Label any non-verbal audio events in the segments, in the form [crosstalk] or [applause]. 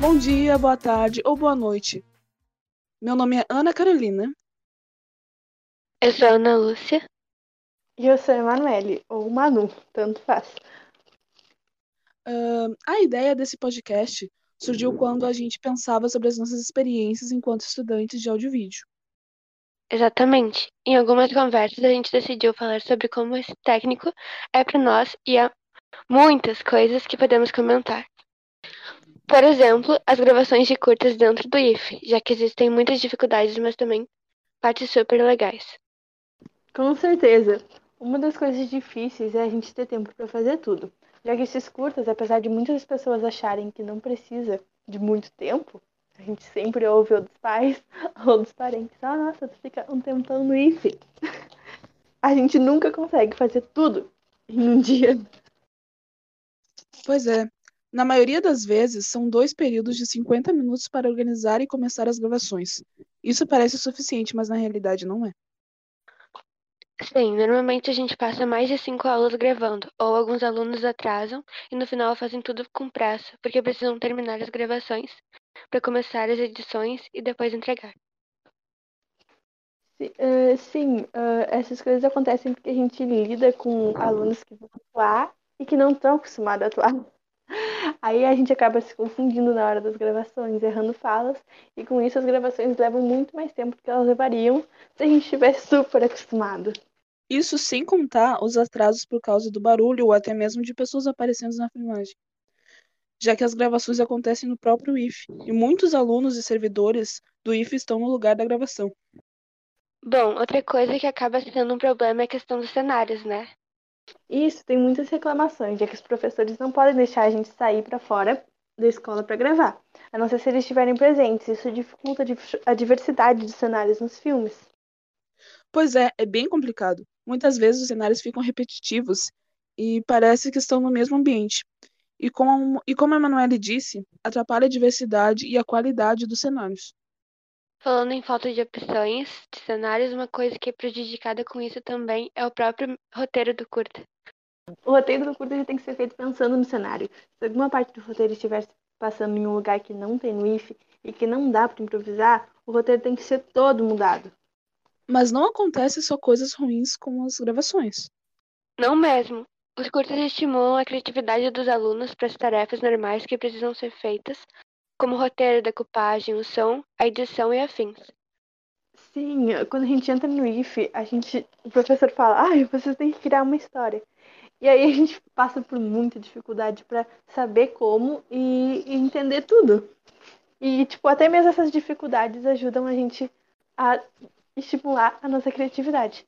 Bom dia, boa tarde ou boa noite. Meu nome é Ana Carolina. Eu sou a Ana Lúcia. E eu sou a Emanuele, ou Manu, tanto faz. Uh, a ideia desse podcast surgiu quando a gente pensava sobre as nossas experiências enquanto estudantes de vídeo. Exatamente. Em algumas conversas a gente decidiu falar sobre como esse técnico é para nós e há muitas coisas que podemos comentar. Por exemplo, as gravações de curtas dentro do IF, já que existem muitas dificuldades, mas também partes super legais. Com certeza. Uma das coisas difíceis é a gente ter tempo para fazer tudo, já que esses curtas, apesar de muitas pessoas acharem que não precisa de muito tempo, a gente sempre ouve ou dos pais [laughs] ou dos parentes, ah, nossa, tu fica um tempão no IF. [laughs] A gente nunca consegue fazer tudo em um dia. Pois é, na maioria das vezes, são dois períodos de 50 minutos para organizar e começar as gravações. Isso parece suficiente, mas na realidade não é. Sim, normalmente a gente passa mais de cinco aulas gravando, ou alguns alunos atrasam e no final fazem tudo com pressa, porque precisam terminar as gravações para começar as edições e depois entregar. Uh, sim, uh, essas coisas acontecem porque a gente lida com alunos que vão atuar e que não estão acostumados a atuar. Aí a gente acaba se confundindo na hora das gravações, errando falas, e com isso as gravações levam muito mais tempo do que elas levariam se a gente estivesse super acostumado. Isso sem contar os atrasos por causa do barulho ou até mesmo de pessoas aparecendo na filmagem. Já que as gravações acontecem no próprio IF, e muitos alunos e servidores do IF estão no lugar da gravação. Bom, outra coisa que acaba sendo um problema é a questão dos cenários, né? Isso, tem muitas reclamações, já que os professores não podem deixar a gente sair para fora da escola para gravar, a não ser se eles estiverem presentes. Isso dificulta a diversidade de cenários nos filmes. Pois é, é bem complicado. Muitas vezes os cenários ficam repetitivos e parece que estão no mesmo ambiente. E como, e como a Emanuele disse, atrapalha a diversidade e a qualidade dos cenários. Falando em falta de opções de cenários, uma coisa que é prejudicada com isso também é o próprio roteiro do curta. O roteiro do curta já tem que ser feito pensando no cenário. Se alguma parte do roteiro estiver passando em um lugar que não tem WIF e que não dá para improvisar, o roteiro tem que ser todo mudado. Mas não acontece só coisas ruins com as gravações. Não mesmo. Os curtas estimulam a criatividade dos alunos para as tarefas normais que precisam ser feitas, como roteiro, decupagem, o som, a edição e afins. Sim, quando a gente entra no IF, a gente, o professor fala, ah, você tem que criar uma história. E aí a gente passa por muita dificuldade para saber como e, e, entender tudo. E, tipo, até mesmo essas dificuldades ajudam a gente a estimular a nossa criatividade.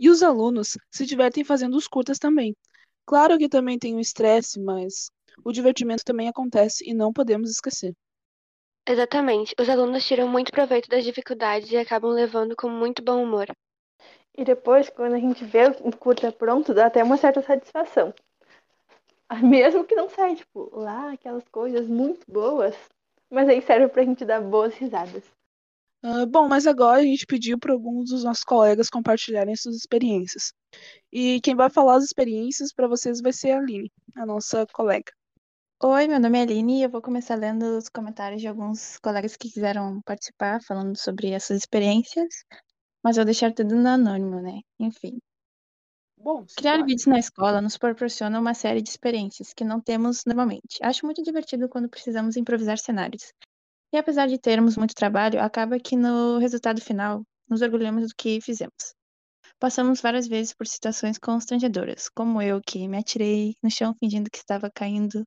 E os alunos se divertem fazendo os curtas também. Claro que também tem o estresse, mas o divertimento também acontece e não podemos esquecer. Exatamente. Os alunos tiram muito proveito das dificuldades e acabam levando com muito bom humor. E depois, quando a gente vê o curta pronto, dá até uma certa satisfação. [laughs] Mesmo que não saia, tipo, lá aquelas coisas muito boas, mas aí serve pra gente dar boas risadas. Uh, bom, mas agora a gente pediu para alguns dos nossos colegas compartilharem suas experiências. E quem vai falar as experiências para vocês vai ser a Aline, a nossa colega. Oi, meu nome é Aline e eu vou começar lendo os comentários de alguns colegas que quiseram participar, falando sobre essas experiências, mas vou deixar tudo no anônimo, né? Enfim. Bom, Criar vídeos na escola nos proporciona uma série de experiências que não temos normalmente. Acho muito divertido quando precisamos improvisar cenários. E apesar de termos muito trabalho, acaba que no resultado final nos orgulhamos do que fizemos. Passamos várias vezes por situações constrangedoras, como eu que me atirei no chão fingindo que estava caindo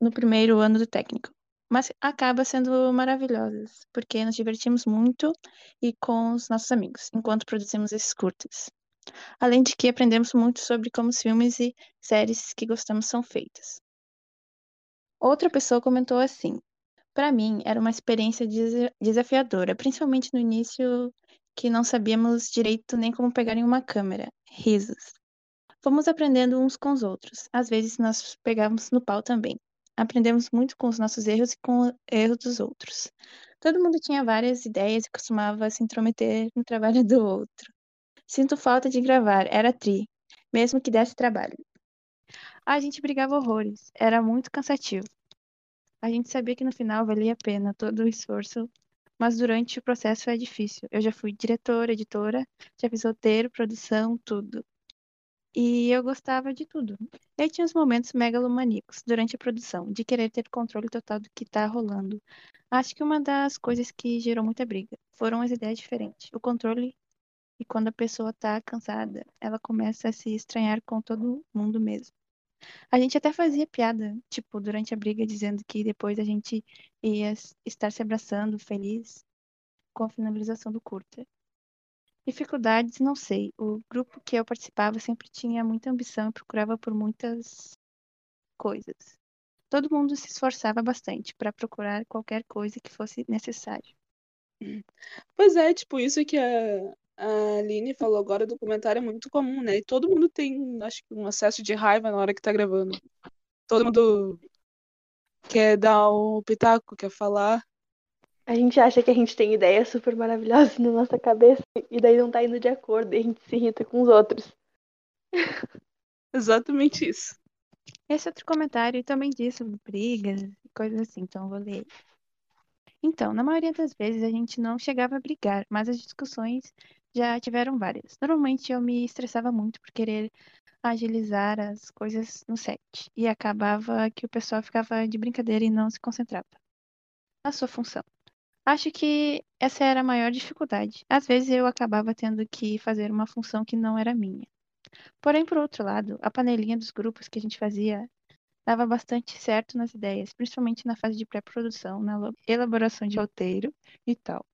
no primeiro ano do técnico. Mas acaba sendo maravilhosas, porque nos divertimos muito e com os nossos amigos, enquanto produzimos esses curtas. Além de que aprendemos muito sobre como os filmes e séries que gostamos são feitas. Outra pessoa comentou assim: Para mim, era uma experiência desafiadora, principalmente no início que não sabíamos direito nem como pegar em uma câmera. Risos. Fomos aprendendo uns com os outros. Às vezes nós pegávamos no pau também aprendemos muito com os nossos erros e com o erro dos outros. Todo mundo tinha várias ideias e costumava se intrometer no trabalho do outro. Sinto falta de gravar, era tri, mesmo que desse trabalho. A gente brigava horrores, era muito cansativo. A gente sabia que no final valia a pena todo o esforço, mas durante o processo é difícil. Eu já fui diretora, editora, já fiz roteiro, produção, tudo. E eu gostava de tudo. E aí tinha os momentos megalomaníacos durante a produção, de querer ter controle total do que tá rolando. Acho que uma das coisas que gerou muita briga foram as ideias diferentes. O controle e quando a pessoa tá cansada, ela começa a se estranhar com todo mundo mesmo. A gente até fazia piada, tipo, durante a briga, dizendo que depois a gente ia estar se abraçando, feliz, com a finalização do curta. Dificuldades, não sei. O grupo que eu participava sempre tinha muita ambição e procurava por muitas coisas. Todo mundo se esforçava bastante para procurar qualquer coisa que fosse necessário. Pois é, tipo, isso que a, a Aline falou agora do comentário é muito comum, né? E todo mundo tem, acho que, um acesso de raiva na hora que tá gravando. Todo mundo quer dar o pitaco, quer falar. A gente acha que a gente tem ideias super maravilhosas na nossa cabeça e daí não tá indo de acordo e a gente se irrita com os outros. [laughs] Exatamente isso. Esse outro comentário também diz sobre brigas e coisas assim, então eu vou ler. Então, na maioria das vezes a gente não chegava a brigar, mas as discussões já tiveram várias. Normalmente eu me estressava muito por querer agilizar as coisas no set e acabava que o pessoal ficava de brincadeira e não se concentrava na sua função. Acho que essa era a maior dificuldade. Às vezes eu acabava tendo que fazer uma função que não era minha. Porém, por outro lado, a panelinha dos grupos que a gente fazia dava bastante certo nas ideias, principalmente na fase de pré-produção, na elaboração de roteiro e tal.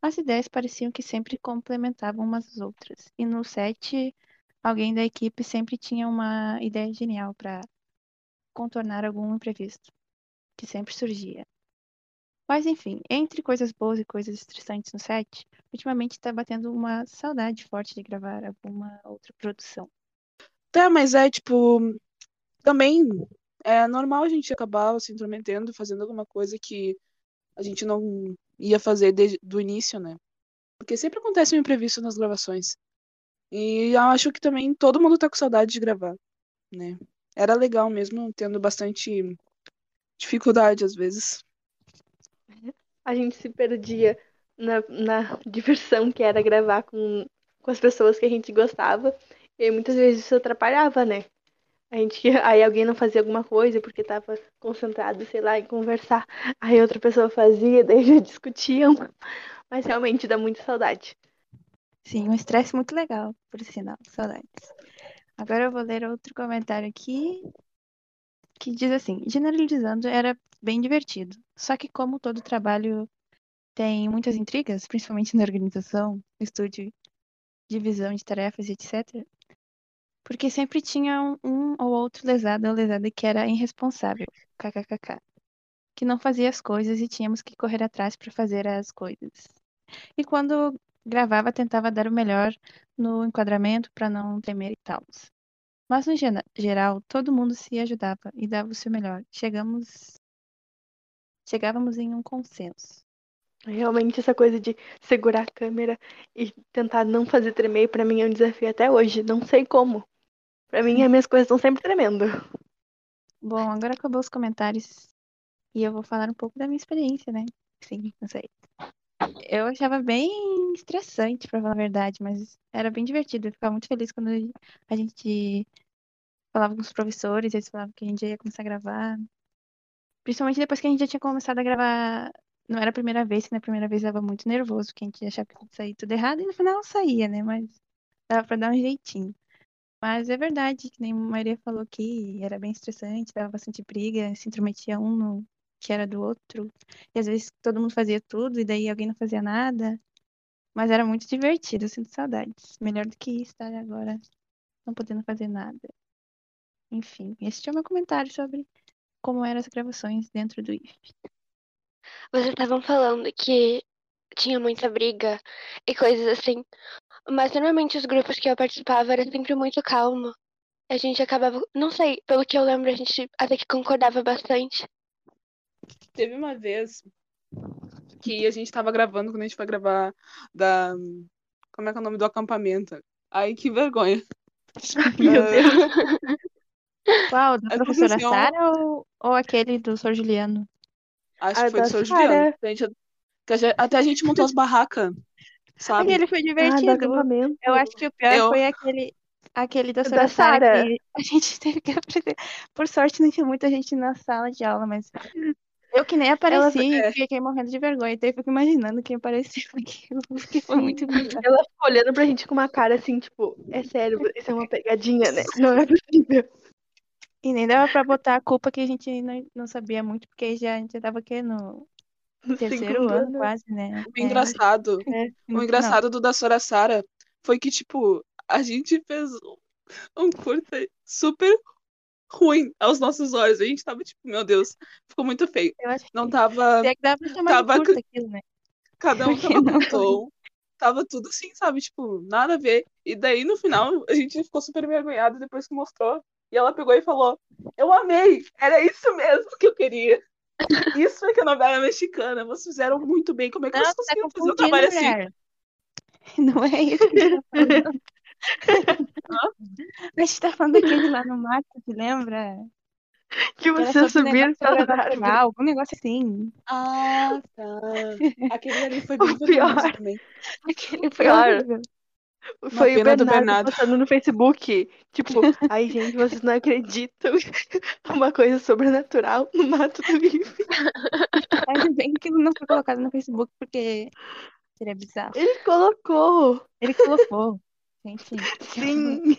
As ideias pareciam que sempre complementavam umas às outras, e no set, alguém da equipe sempre tinha uma ideia genial para contornar algum imprevisto que sempre surgia. Mas enfim, entre coisas boas e coisas estressantes no set, ultimamente tá batendo uma saudade forte de gravar alguma outra produção. Tá, mas é tipo. Também é normal a gente acabar se intrometendo, fazendo alguma coisa que a gente não ia fazer desde do início, né? Porque sempre acontece um imprevisto nas gravações. E eu acho que também todo mundo tá com saudade de gravar, né? Era legal mesmo, tendo bastante dificuldade às vezes a gente se perdia na, na [laughs] diversão que era gravar com, com as pessoas que a gente gostava. E muitas vezes isso atrapalhava, né? A gente, aí alguém não fazia alguma coisa porque estava concentrado, sei lá, em conversar. Aí outra pessoa fazia, [laughs] daí já discutiam. Mas realmente dá muita saudade. Sim, um estresse muito legal, por sinal, saudades. Agora eu vou ler outro comentário aqui que diz assim: generalizando, era bem divertido. Só que, como todo trabalho tem muitas intrigas, principalmente na organização, estúdio, divisão de tarefas, etc., porque sempre tinha um, um ou outro lesado ou lesada que era irresponsável, kkkk, que não fazia as coisas e tínhamos que correr atrás para fazer as coisas. E quando gravava, tentava dar o melhor no enquadramento para não temer e tal. Mas no geral, todo mundo se ajudava e dava o seu melhor. Chegamos chegávamos em um consenso. Realmente essa coisa de segurar a câmera e tentar não fazer tremer para mim é um desafio até hoje, não sei como. Para mim as minhas coisas estão sempre tremendo. Bom, agora acabou os comentários e eu vou falar um pouco da minha experiência, né? Sim, não sei. Eu achava bem estressante, pra falar a verdade, mas era bem divertido. Eu ficava muito feliz quando a gente falava com os professores, eles falavam que a gente ia começar a gravar. Principalmente depois que a gente já tinha começado a gravar. Não era a primeira vez, que na primeira vez dava muito nervoso, que a gente achava que ia sair tudo errado, e no final saía, né? Mas dava pra dar um jeitinho. Mas é verdade, que nem a Maria falou que era bem estressante, dava bastante briga, se intrometia um no que era do outro. E às vezes todo mundo fazia tudo e daí alguém não fazia nada. Mas era muito divertido, eu sinto saudades. Melhor do que estar agora não podendo fazer nada. Enfim, esse é o meu comentário sobre como eram as gravações dentro do IF. Vocês estavam falando que tinha muita briga e coisas assim. Mas normalmente os grupos que eu participava era sempre muito calmo. A gente acabava, não sei, pelo que eu lembro, a gente até que concordava bastante. Teve uma vez que a gente tava gravando, quando a gente foi gravar da. Como é que é o nome do acampamento? Ai, que vergonha. [laughs] Meu Deus. [laughs] Qual? Da [laughs] A professora conclusão- Sara ou, ou aquele do Sr. Juliano? Acho Ah, que foi do Sr. Juliano. A gente- Até a gente montou as barracas, sabe? [laughs] Aquele foi Ah, do divertido. acampamento. Eu acho que o pior Eu- foi aquele, aquele da Da Sra. Sara Sara. que a gente [laughs] teve que aprender. Por sorte, não tinha muita gente na sala de aula, mas eu que nem apareci, é. fiquei morrendo de vergonha. Então eu fico imaginando quem apareceu naquilo, porque foi muito engraçado. Ela ficou olhando pra gente com uma cara assim, tipo, é sério, isso é uma pegadinha, né? Não é possível. E nem dava pra botar a culpa que a gente não, não sabia muito, porque já, a gente já tava aqui no terceiro segundo ano, quase, né? O engraçado, É, o engraçado do da Sora Sara foi que, tipo, a gente fez um curta super ruim aos nossos olhos. A gente tava, tipo, meu Deus, ficou muito feio. Eu acho que Não tava. é que dava pra chamar tava de curta aquilo, né? Cada um Porque tava com não um tom. Tava tudo assim, sabe? Tipo, nada a ver. E daí, no final, a gente ficou super envergonhado depois que mostrou. E ela pegou e falou: Eu amei! Era isso mesmo que eu queria. [laughs] Isso é que é novela mexicana. Vocês fizeram muito bem. Como é que Não, vocês você tá conseguiram fazer um trabalho assim? mulher. [laughs] Não é isso que a gente tá falando. A gente tá falando daquele lá no mato, te lembra? que você um subir negócio pela árvore. algum negócio assim. Ah, tá. Aquele ali foi [laughs] bem O pior. também. Aquele foi Pior. horrível. Foi o Bernardo, Bernardo. postando no Facebook. Tipo, [laughs] ai gente, vocês não acreditam. [laughs] Uma coisa sobrenatural no mato do Bife. [laughs] Ainda bem que não foi colocado no Facebook, porque seria bizarro. Ele colocou. Ele colocou. Gente, Sim.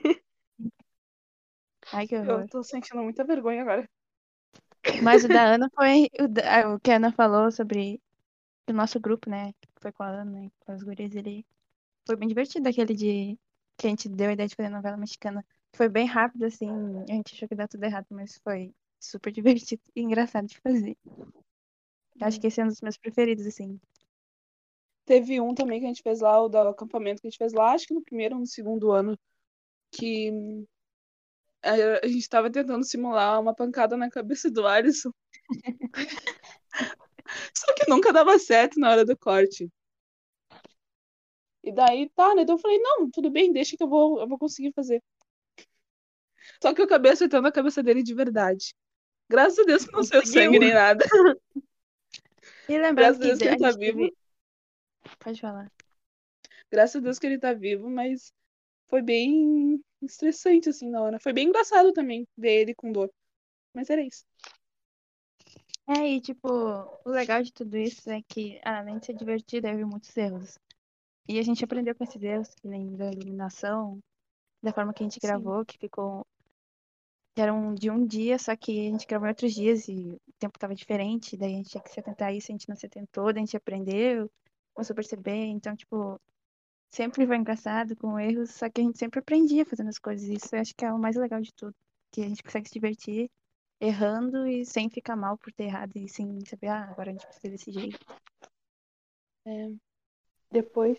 ai que horror. Eu tô sentindo muita vergonha agora. Mas o da Ana foi o, da- ah, o que a Ana falou sobre o nosso grupo, né? Que foi com a Ana e com as gurias ele Foi bem divertido aquele de que a gente deu a ideia de fazer novela mexicana. Foi bem rápido, assim. A gente achou que dar tudo errado, mas foi super [laughs] divertido e engraçado de fazer. Acho que esse é um dos meus preferidos, assim. Teve um também que a gente fez lá, o do acampamento que a gente fez lá, acho que no primeiro ou no segundo ano, que hum, a a gente tava tentando simular uma pancada na cabeça do Alisson. [laughs] Só que nunca dava certo na hora do corte. E daí, tá, né? Então eu falei, não, tudo bem, deixa que eu vou, eu vou conseguir fazer. Só que eu acabei acertando a cabeça dele de verdade. Graças a Deus que não saiu sangue nem nada. [laughs] E lembrando Graças a que Deus que ele a tá vivo. teve- Pode falar. Graças a Deus que ele tá vivo, mas foi bem estressante, assim, na hora. Foi bem engraçado também ver ele com dor. Mas era isso. É, e tipo, o legal de tudo isso é que, além de ser divertido, houve muitos erros. E a gente aprendeu com esses erros, que nem da iluminação, da forma que a gente Sim. gravou, que ficou. que era um, de um dia, só que a gente gravou em outros dias e o tempo tava diferente, daí a gente tinha que se atentar a isso, a gente não se atentou, daí a gente aprendeu, começou a perceber, então, tipo, sempre foi engraçado com erros, só que a gente sempre aprendia fazendo as coisas. Isso eu acho que é o mais legal de tudo, que a gente consegue se divertir errando e sem ficar mal por ter errado e sem saber, ah, agora a gente precisa desse jeito. É, Depois,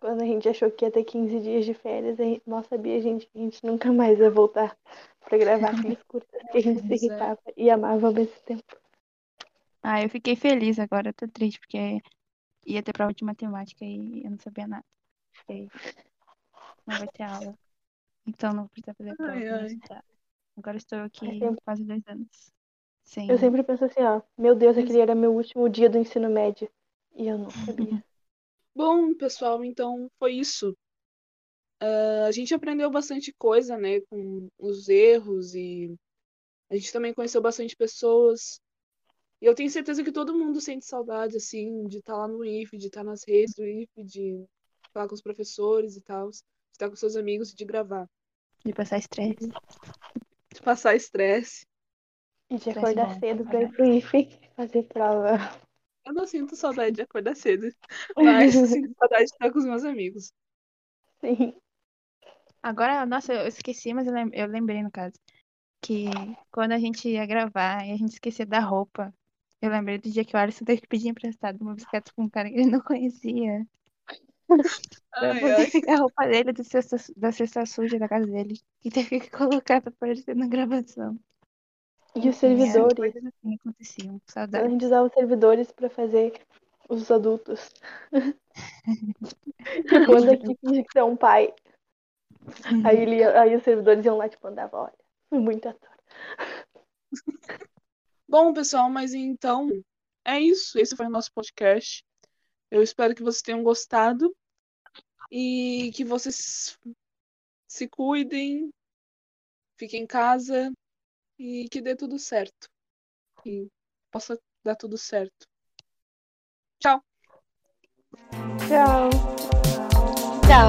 quando a gente achou que ia ter 15 dias de férias, a gente mal sabia, gente, que a gente nunca mais ia voltar pra gravar [laughs] aqueles curtas que a gente se é. irritava e amava ao mesmo tempo. Ah, eu fiquei feliz agora, eu tô triste, porque ia ter prova de matemática e eu não sabia nada. Não vai ter aula. Então não precisa fazer prova. Ai, ai. Agora estou aqui É sempre- quase dois anos. Sem... Eu sempre penso assim, ó, meu Deus, aquele era meu último dia do ensino médio. E eu não sabia. [laughs] Bom, pessoal, então foi isso. Ah, a gente aprendeu bastante coisa, né, com os erros e a gente também conheceu bastante pessoas. E eu tenho certeza que todo mundo sente saudade, assim, de estar lá no IF, de estar nas redes do IF, de falar com os professores e tal, de estar com seus amigos e de gravar. De passar estresse. De passar estresse. E de acordar cedo pra ir pro IFE fazer prova. Eu não sinto saudade de acordar cedo, [laughs] mas sinto saudade de estar com os meus amigos. Sim. Agora, nossa, eu esqueci, mas eu lem- eu lembrei, no caso, que quando a gente ia gravar e a gente esquecia da roupa, eu lembrei do dia que o Alisson teve que pedir emprestado uma bicicleta com um cara que ele não conhecia. [laughs] Pra Ai, poder ai. pegar a roupa dele do cesta, da cesta suja da casa dele. E teve que colocar pra aparecer na gravação. E os servidores. Coisas assim aconteciam. A gente usava os servidores pra fazer os adultos. tipo, anda aqui finge que você é um pai. Aí, ele aí os servidores iam lá, tipo, andava, olha, Fui muito ator. [laughs] Bom, pessoal, mas então é isso. Esse foi o nosso podcast. Eu espero que vocês tenham gostado e que vocês se cuidem, fiquem em casa e que dê tudo certo. E possa dar tudo certo. Tchau. Tchau. Tchau.